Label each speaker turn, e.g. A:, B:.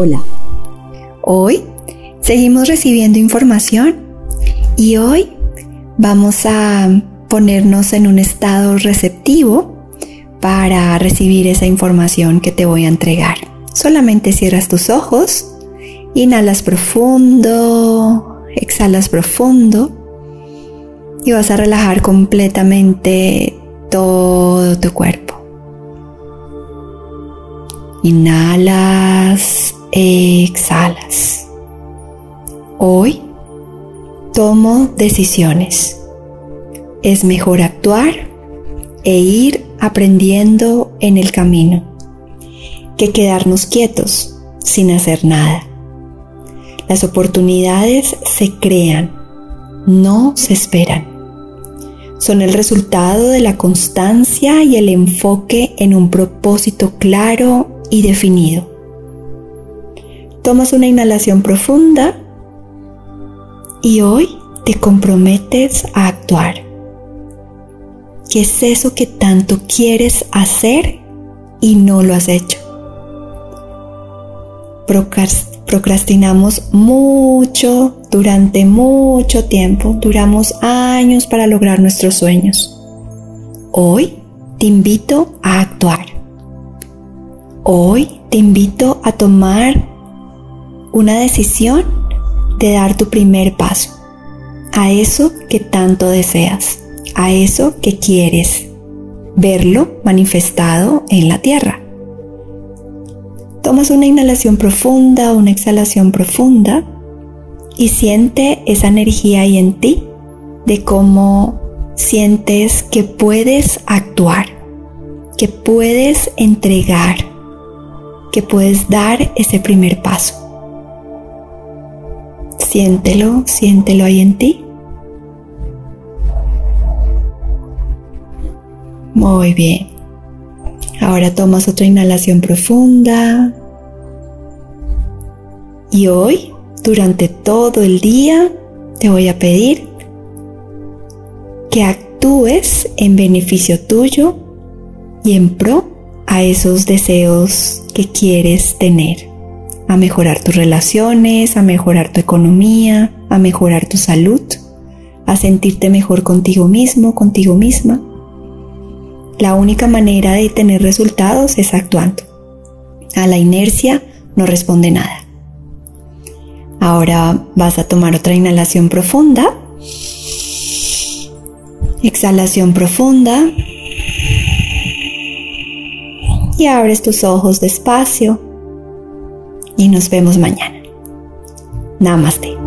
A: Hola. Hoy seguimos recibiendo información y hoy vamos a ponernos en un estado receptivo para recibir esa información que te voy a entregar. Solamente cierras tus ojos, inhalas profundo, exhalas profundo y vas a relajar completamente todo tu cuerpo. Inhalas, exhalas. Hoy tomo decisiones. Es mejor actuar e ir aprendiendo en el camino que quedarnos quietos sin hacer nada. Las oportunidades se crean, no se esperan. Son el resultado de la constancia y el enfoque en un propósito claro y definido. Tomas una inhalación profunda y hoy te comprometes a actuar. ¿Qué es eso que tanto quieres hacer y no lo has hecho? procrastinamos mucho durante mucho tiempo, duramos años para lograr nuestros sueños. Hoy te invito a actuar. Hoy te invito a tomar una decisión de dar tu primer paso a eso que tanto deseas, a eso que quieres verlo manifestado en la tierra. Tomas una inhalación profunda, una exhalación profunda y siente esa energía ahí en ti de cómo sientes que puedes actuar, que puedes entregar, que puedes dar ese primer paso. Siéntelo, siéntelo ahí en ti. Muy bien. Ahora tomas otra inhalación profunda. Y hoy, durante todo el día, te voy a pedir que actúes en beneficio tuyo y en pro a esos deseos que quieres tener. A mejorar tus relaciones, a mejorar tu economía, a mejorar tu salud, a sentirte mejor contigo mismo, contigo misma la única manera de tener resultados es actuando. A la inercia no responde nada. Ahora vas a tomar otra inhalación profunda. Exhalación profunda. Y abres tus ojos despacio. Y nos vemos mañana. Namaste.